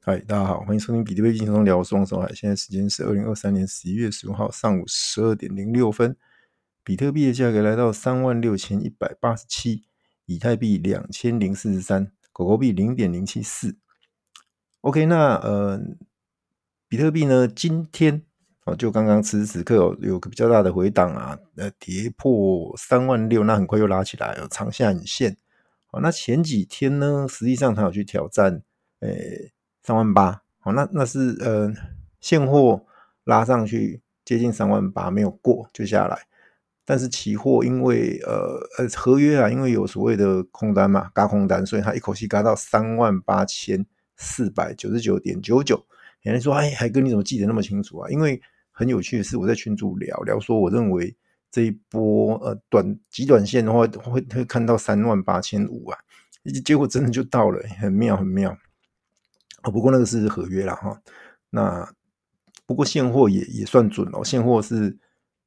嗨，大家好，欢迎收听比特币轻松聊，我是王守海。现在时间是二零二三年十一月十五号上午十二点零六分，比特币的价格来到三万六千一百八十七，以太币两千零四十三，狗狗币零点零七四。OK，那呃，比特币呢，今天哦，就刚刚此时此刻有有个比较大的回档啊，呃，跌破三万六，那很快又拉起来了，长下影线。好，那前几天呢，实际上它有去挑战，诶。三万八，好，那那是呃现货拉上去接近三万八没有过就下来，但是期货因为呃呃合约啊，因为有所谓的空单嘛，轧空单，所以它一口气轧到三万八千四百九十九点九九。有人说，哎，海哥你怎么记得那么清楚啊？因为很有趣的是，我在群组聊聊说，我认为这一波呃短极短线的话会会看到三万八千五啊，结果真的就到了，很妙很妙。不过那个是合约啦哈，那不过现货也也算准哦，现货是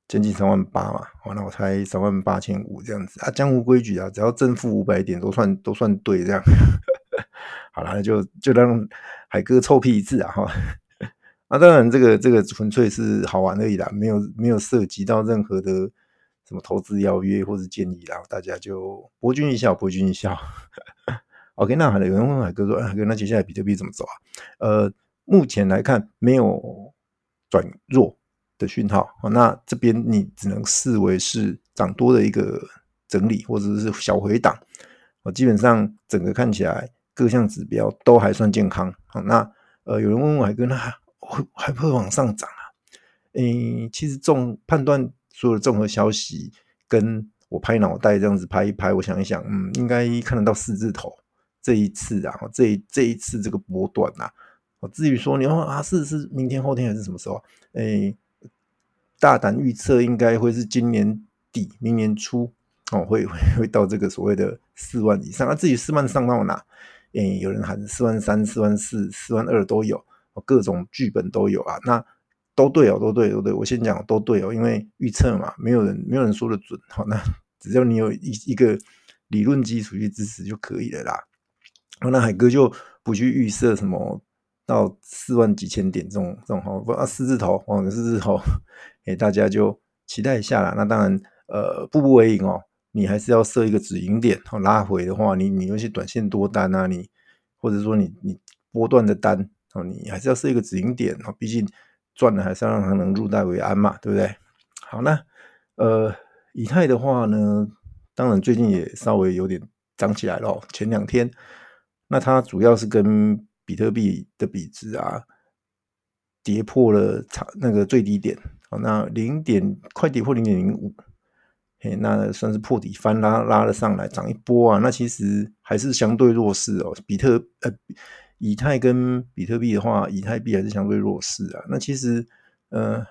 将近三万八嘛，哦，那我猜三万八千五这样子啊，江湖规矩啊，只要正负五百点都算都算对这样，好了，就就让海哥臭屁一次啊哈，啊，当然这个这个纯粹是好玩而已啦，没有没有涉及到任何的什么投资邀约或是建议啦，大家就博君一笑，博君一笑。OK，那好了，有人问海哥说：“海哥，那接下来比特币怎么走啊？”呃，目前来看没有转弱的讯号，那这边你只能视为是涨多的一个整理或者是小回档。我基本上整个看起来各项指标都还算健康。好那呃，有人问问海哥，那会还会往上涨啊？诶，其实综判断所有的综合消息，跟我拍脑袋这样子拍一拍，我想一想，嗯，应该看得到四字头。这一次啊，这一这一次这个波段呐，我至于说你说啊，是是明天后天还是什么时候？诶，大胆预测应该会是今年底明年初哦，会会会到这个所谓的四万以上啊。至于四万上到哪？诶，有人喊四万三、四万四、四万二都有，各种剧本都有啊。那都对哦，都对，都对。我先讲都对哦，因为预测嘛，没有人没有人说的准。好，那只要你有一一个理论基础去支持就可以了啦。那海哥就不去预设什么到四万几千点这种这种哈，啊四字头，哦四字头，诶大家就期待一下啦。那当然，呃，步步为营哦，你还是要设一个止盈点，哦拉回的话，你你有些短线多单啊，你或者说你你波段的单哦，你还是要设一个止盈点哦，毕竟赚了还是要让它能入袋为安嘛，对不对？好，那呃，以太的话呢，当然最近也稍微有点涨起来了哦，前两天。那它主要是跟比特币的比值啊，跌破了长那个最低点，那零点快跌破零点零五，嘿，那算是破底翻拉拉了上来，涨一波啊。那其实还是相对弱势哦，比特呃以太跟比特币的话，以太币还是相对弱势啊。那其实呃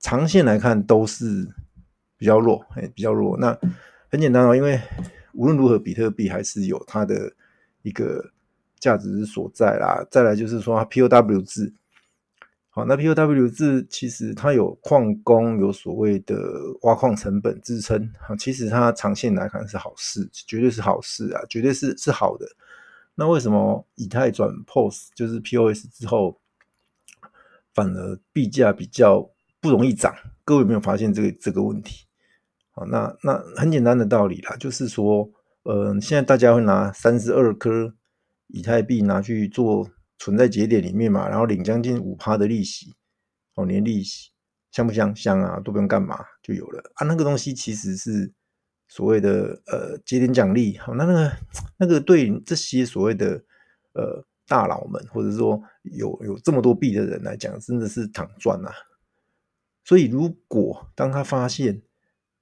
长线来看都是比较弱，嘿，比较弱。那很简单哦，因为无论如何，比特币还是有它的一个。价值所在啦，再来就是说它 POW 制，好，那 POW 制其实它有矿工，有所谓的挖矿成本支撑，好，其实它长线来看是好事，绝对是好事啊，绝对是是好的。那为什么以太转 POS 就是 POS 之后，反而币价比较不容易涨？各位有没有发现这个这个问题？好，那那很简单的道理啦，就是说，呃，现在大家会拿三十二颗。以太币拿去做存在节点里面嘛，然后领将近五趴的利息，哦，年利息香不香？香啊，都不用干嘛就有了啊。那个东西其实是所谓的呃节点奖励，好，那那个那个对这些所谓的呃大佬们，或者说有有这么多币的人来讲，真的是躺赚啊。所以如果当他发现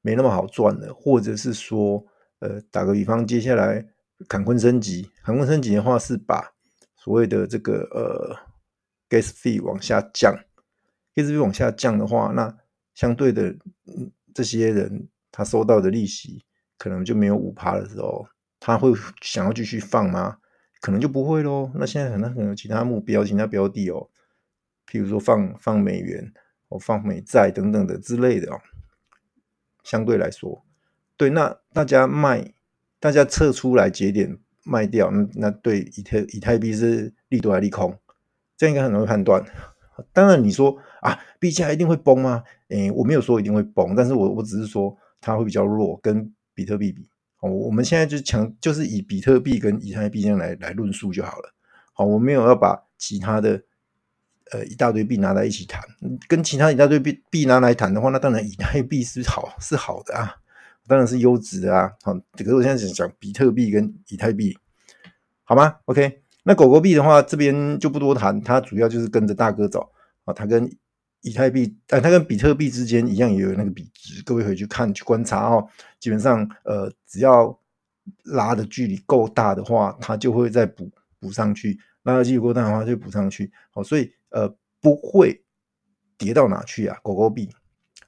没那么好赚了，或者是说呃打个比方，接下来。坎昆升级，坎昆升级的话是把所谓的这个呃 gas fee 往下降，gas fee 往下降的话，那相对的这些人他收到的利息可能就没有五趴的时候，他会想要继续放吗？可能就不会喽。那现在可能可能有其他目标、其他标的哦，譬如说放放美元、或放美债等等的之类的哦。相对来说，对，那大家卖。大家撤出来节点卖掉，那那对以太以太币是利多还是利空？这样应该很容易判断。当然你说啊，币价一定会崩吗？诶，我没有说一定会崩，但是我我只是说它会比较弱，跟比特币比。哦，我们现在就强，就是以比特币跟以太币这样来来论述就好了。好，我没有要把其他的呃一大堆币拿来一起谈，跟其他一大堆币币拿来谈的话，那当然以太币是好是好的啊，当然是优质的啊。好，可是我现在只讲比特币跟以太币，好吗？OK。那狗狗币的话，这边就不多谈，它主要就是跟着大哥走啊。它跟以太币，呃，它跟比特币之间一样，也有那个比值。各位可以去看去观察哦。基本上，呃，只要拉的距离够大的话，它就会再补补上去；拉的距离够大的话，就补上去。好，所以呃，不会跌到哪去啊。狗狗币，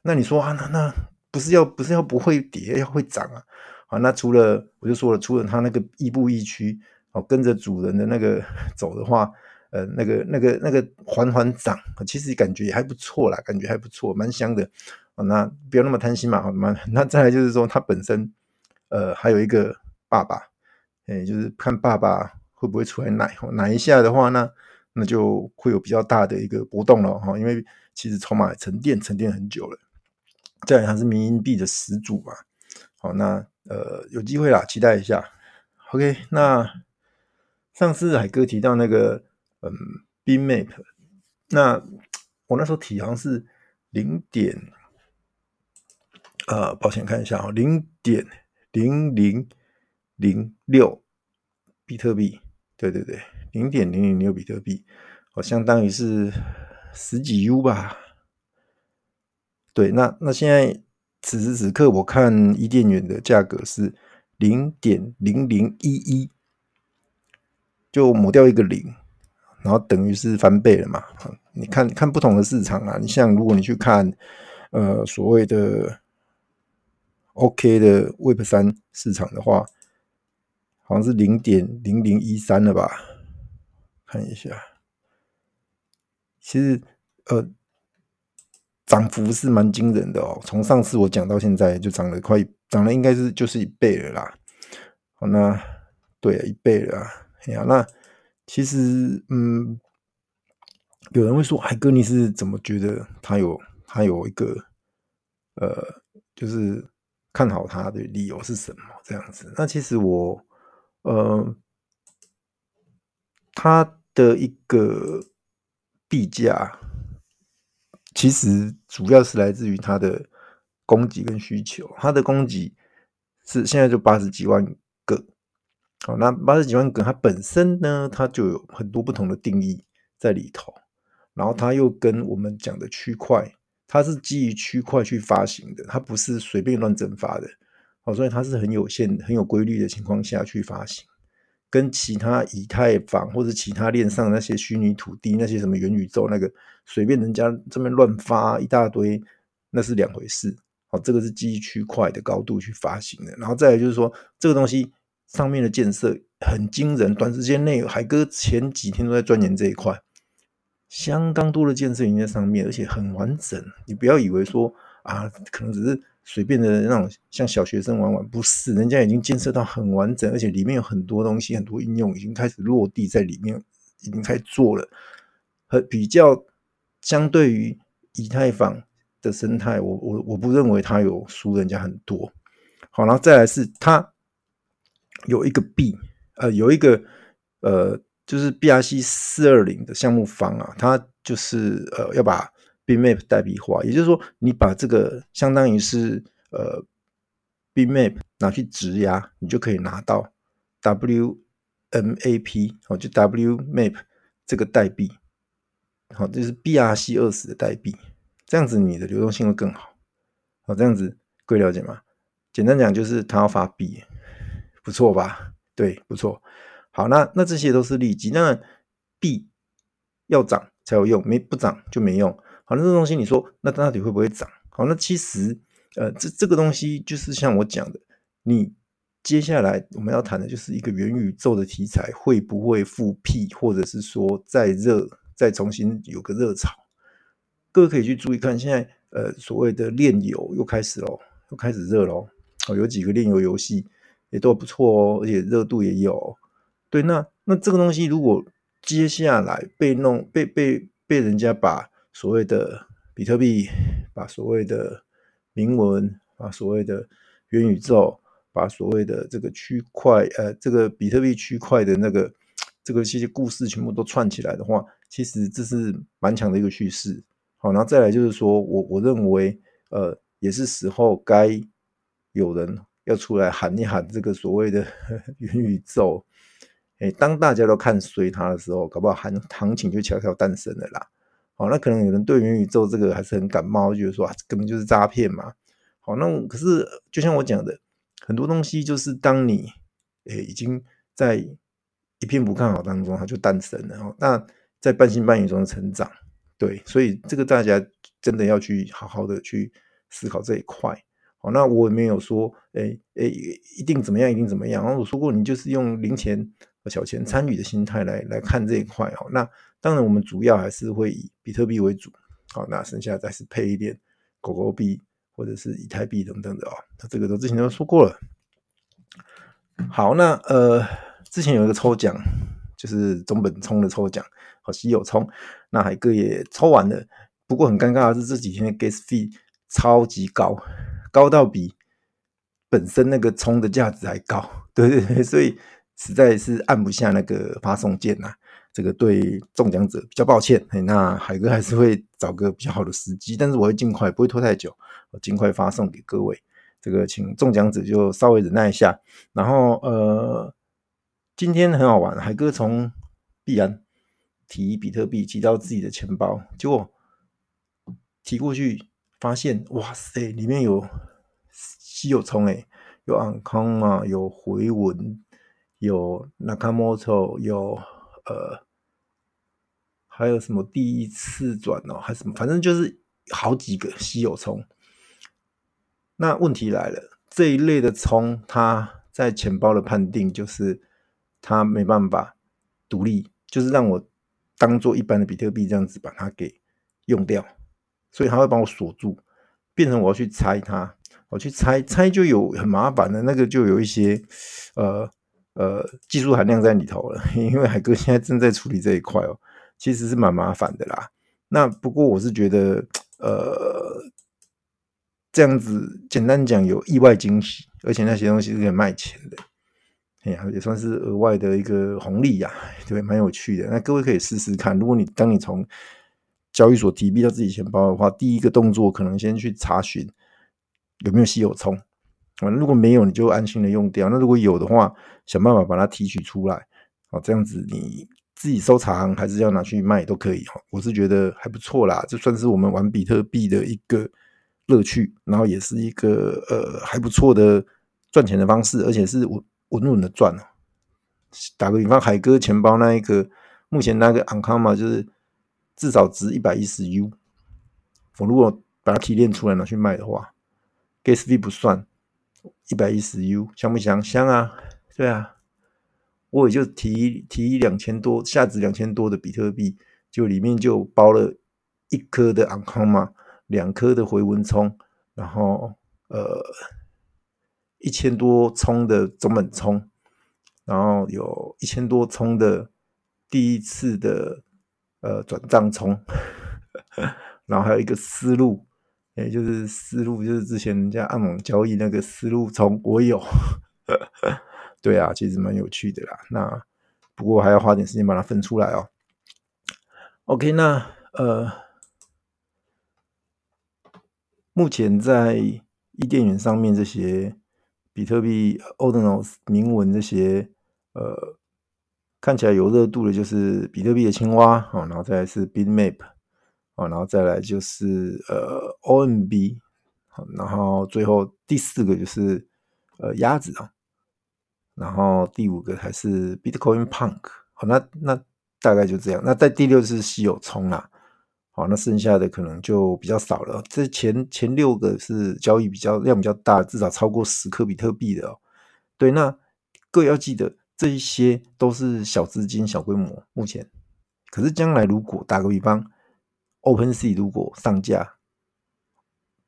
那你说啊，那那不是要不是要不会跌，要会涨啊？啊，那除了我就说了，除了它那个亦步亦趋。哦，跟着主人的那个 走的话，呃，那个、那个、那个缓缓涨，其实感觉也还不错啦，感觉还不错，蛮香的。哦，那不要那么贪心嘛，好吗？那再来就是说，它本身，呃，还有一个爸爸，哎，就是看爸爸会不会出来奶，奶一下的话呢，那那就会有比较大的一个波动了哈，因为其实筹码沉淀沉淀很久了。再来，它是民营币的始祖嘛，好，那呃，有机会啦，期待一下。OK，那。上次海哥提到那个，嗯，BMap，那我那时候提好像是零点，呃，抱歉看一下啊，零点零零零六比特币，对对对，零点零零六比特币，哦，相当于是十几 U 吧。对，那那现在此时此刻我看伊甸园的价格是零点零零一一。就抹掉一个零，然后等于是翻倍了嘛？你看看不同的市场啊，你像如果你去看呃所谓的 OK 的 Web 三市场的话，好像是零点零零一三了吧？看一下，其实呃涨幅是蛮惊人的哦，从上次我讲到现在就涨了快涨了，应该是就是一倍了啦。好，那对一倍了。哎呀，那其实，嗯，有人会说，海哥，你是怎么觉得他有他有一个，呃，就是看好他的理由是什么？这样子？那其实我，呃，他的一个币价，其实主要是来自于它的供给跟需求。它的供给是现在就八十几万个。好，那八十几万个，它本身呢，它就有很多不同的定义在里头，然后它又跟我们讲的区块，它是基于区块去发行的，它不是随便乱整发的，好，所以它是很有限、很有规律的情况下去发行，跟其他以太坊或者其他链上那些虚拟土地、那些什么元宇宙那个随便人家这边乱发一大堆，那是两回事。好，这个是基于区块的高度去发行的，然后再来就是说这个东西。上面的建设很惊人，短时间内海哥前几天都在钻研这一块，相当多的建设已经在上面，而且很完整。你不要以为说啊，可能只是随便的那种像小学生玩玩，不是，人家已经建设到很完整，而且里面有很多东西，很多应用已经开始落地在里面，已经开始做了。和比较相对于以太坊的生态，我我我不认为它有输人家很多。好，然后再来是它。有一个币，呃，有一个呃，就是 BRC 四二零的项目方啊，它就是呃要把 Bmap 代币化，也就是说，你把这个相当于是呃 Bmap 拿去质押，你就可以拿到 WMAP 哦，就 WMAP 这个代币，好，这是 BRC 二十的代币，这样子你的流动性会更好，好，这样子各位了解吗？简单讲就是它要发币。不错吧？对，不错。好，那那这些都是利基。那币要涨才有用，没不涨就没用。好，那这东西你说，那到底会不会涨？好，那其实呃，这这个东西就是像我讲的，你接下来我们要谈的就是一个元宇宙的题材会不会复辟，或者是说再热，再重新有个热潮。各位可以去注意看，现在呃所谓的炼油又开始喽，又开始热喽。哦，有几个炼油游戏。也都不错哦，而且热度也有。对，那那这个东西如果接下来被弄被被被人家把所谓的比特币，把所谓的铭文，把所谓的元宇宙，把所谓的这个区块，呃，这个比特币区块的那个这个这些故事全部都串起来的话，其实这是蛮强的一个叙事。好，然后再来就是说我我认为，呃，也是时候该有人要出来喊一喊这个所谓的 元宇宙。哎，当大家都看衰它的时候，搞不好行行情就悄悄诞生了啦。好，那可能有人对元宇宙这个还是很感冒，觉得说啊，根本就是诈骗嘛。好，那可是就像我讲的，很多东西就是当你诶已经在一片不看好当中，它就诞生了。哦，那在半信半疑中成长，对，所以这个大家真的要去好好的去思考这一块。好，那我也没有说，诶诶，一定怎么样，一定怎么样。然后我说过，你就是用零钱和小钱参与的心态来来看这一块。哦，那。当然，我们主要还是会以比特币为主，好，那剩下再是配一点狗狗币或者是以太币等等的哦。那这个都之前都说过了。好，那呃，之前有一个抽奖，就是中本聪的抽奖，好稀有聪，那海哥也抽完了。不过很尴尬的是，这几天的 gas fee 超级高，高到比本身那个充的价值还高。对对对，所以实在是按不下那个发送键呐。这个对中奖者比较抱歉，那海哥还是会找个比较好的时机，但是我会尽快，不会拖太久，我尽快发送给各位。这个请中奖者就稍微忍耐一下。然后呃，今天很好玩，海哥从币安提比特币提到自己的钱包，结果提过去发现，哇塞，里面有稀有聪诶，有安康啊，有回文，有 Nakamoto，有呃。还有什么第一次转哦，还是什么，反正就是好几个稀有聪。那问题来了，这一类的聪，它在钱包的判定就是它没办法独立，就是让我当做一般的比特币这样子把它给用掉，所以它会帮我锁住，变成我要去拆它，我去拆拆就有很麻烦的，那个就有一些呃呃技术含量在里头了，因为海哥现在正在处理这一块哦。其实是蛮麻烦的啦。那不过我是觉得，呃，这样子简单讲有意外惊喜，而且那些东西是可以卖钱的，哎呀，也算是额外的一个红利呀，对，蛮有趣的。那各位可以试试看，如果你当你从交易所提币到自己钱包的话，第一个动作可能先去查询有没有稀有充，啊，如果没有，你就安心的用掉。那如果有的话，想办法把它提取出来，啊，这样子你。自己收藏还是要拿去卖都可以哈，我是觉得还不错啦，这算是我们玩比特币的一个乐趣，然后也是一个呃还不错的赚钱的方式，而且是稳稳稳的赚。打个比方，海哥钱包那一个，目前那个 Ankama 就是至少值一百一十 U，我如果把它提炼出来拿去卖的话，Gas fee 不算，一百一十 U 香不香？香啊，对啊。我也就提提两千多，价值两千多的比特币，就里面就包了一颗的安康嘛，两颗的回文聪，然后呃一千多聪的中本聪，然后有一千多聪的第一次的呃转账聪，然后还有一个思路，也就是思路，就是之前人家暗网交易那个思路聪，我有。对啊，其实蛮有趣的啦。那不过还要花点时间把它分出来哦。OK，那呃，目前在伊甸园上面这些比特币 Ordinals 铭文这些呃看起来有热度的，就是比特币的青蛙啊，然后再来是 Bitmap 啊，然后再来就是呃 OMB，然后最后第四个就是呃鸭子啊。然后第五个还是 Bitcoin Punk，好，那那大概就这样。那在第六是稀有聪啦，好，那剩下的可能就比较少了。这前前六个是交易比较量比较大，至少超过十颗比特币的哦。对，那各位要记得，这一些都是小资金、小规模。目前，可是将来如果打个比方，OpenSea 如果上架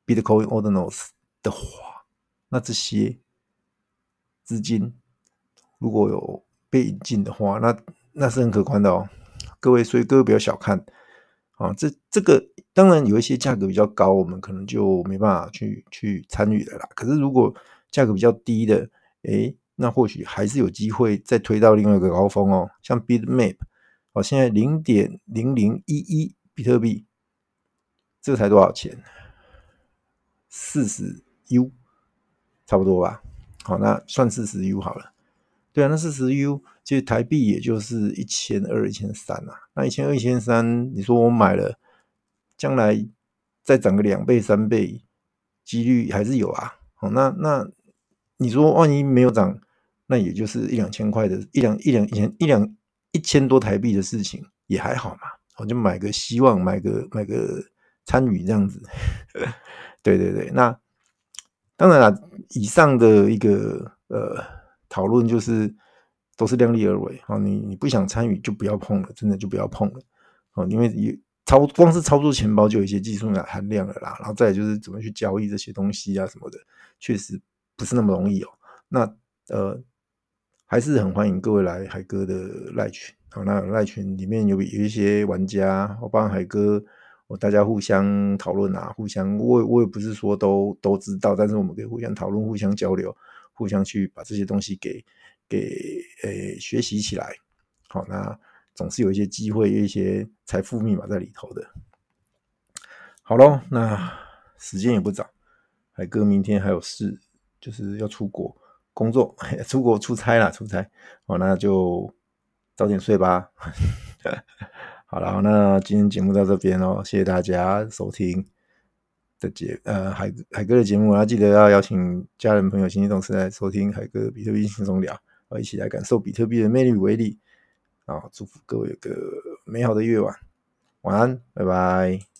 Bitcoin Ordinals 的话，那这些资金。如果有被引进的话，那那是很可观的哦。各位，所以各位不要小看啊，这这个当然有一些价格比较高，我们可能就没办法去去参与的啦。可是如果价格比较低的，诶，那或许还是有机会再推到另外一个高峰哦。像 Bitmap 哦，现在零点零零一一比特币，这才多少钱？四十 U，差不多吧。好，那算四十 U 好了。对啊，那四十 U 其实台币也就是一千二、一千三啊。那一千二、一千三，你说我买了，将来再涨个两倍、三倍，几率还是有啊。好，那那你说万一没有涨，那也就是一两千块的，一两一两一千一两一千多台币的事情也还好嘛。我就买个希望，买个买个参与这样子。对对对，那当然了，以上的一个呃。讨论就是都是量力而为啊，你你不想参与就不要碰了，真的就不要碰了啊，因为操光是操作钱包就有一些技术含量了啦，然后再就是怎么去交易这些东西啊什么的，确实不是那么容易哦。那呃还是很欢迎各位来海哥的赖群啊，那赖群里面有有一些玩家，我帮海哥，我大家互相讨论啊，互相我我也不是说都都知道，但是我们可以互相讨论，互相交流。互相去把这些东西给给诶、学习起来，好，那总是有一些机会，一些财富密码在里头的。好喽，那时间也不早，海哥明天还有事，就是要出国工作，出国出差啦，出差。好，那就早点睡吧。好了，那今天节目到这边哦，谢谢大家收听。的节呃海海哥的节目，要记得要邀请家人朋友、亲戚同事来收听海哥比特币轻松聊，啊，一起来感受比特币的魅力与威力啊！祝福各位有个美好的夜晚，晚安，拜拜。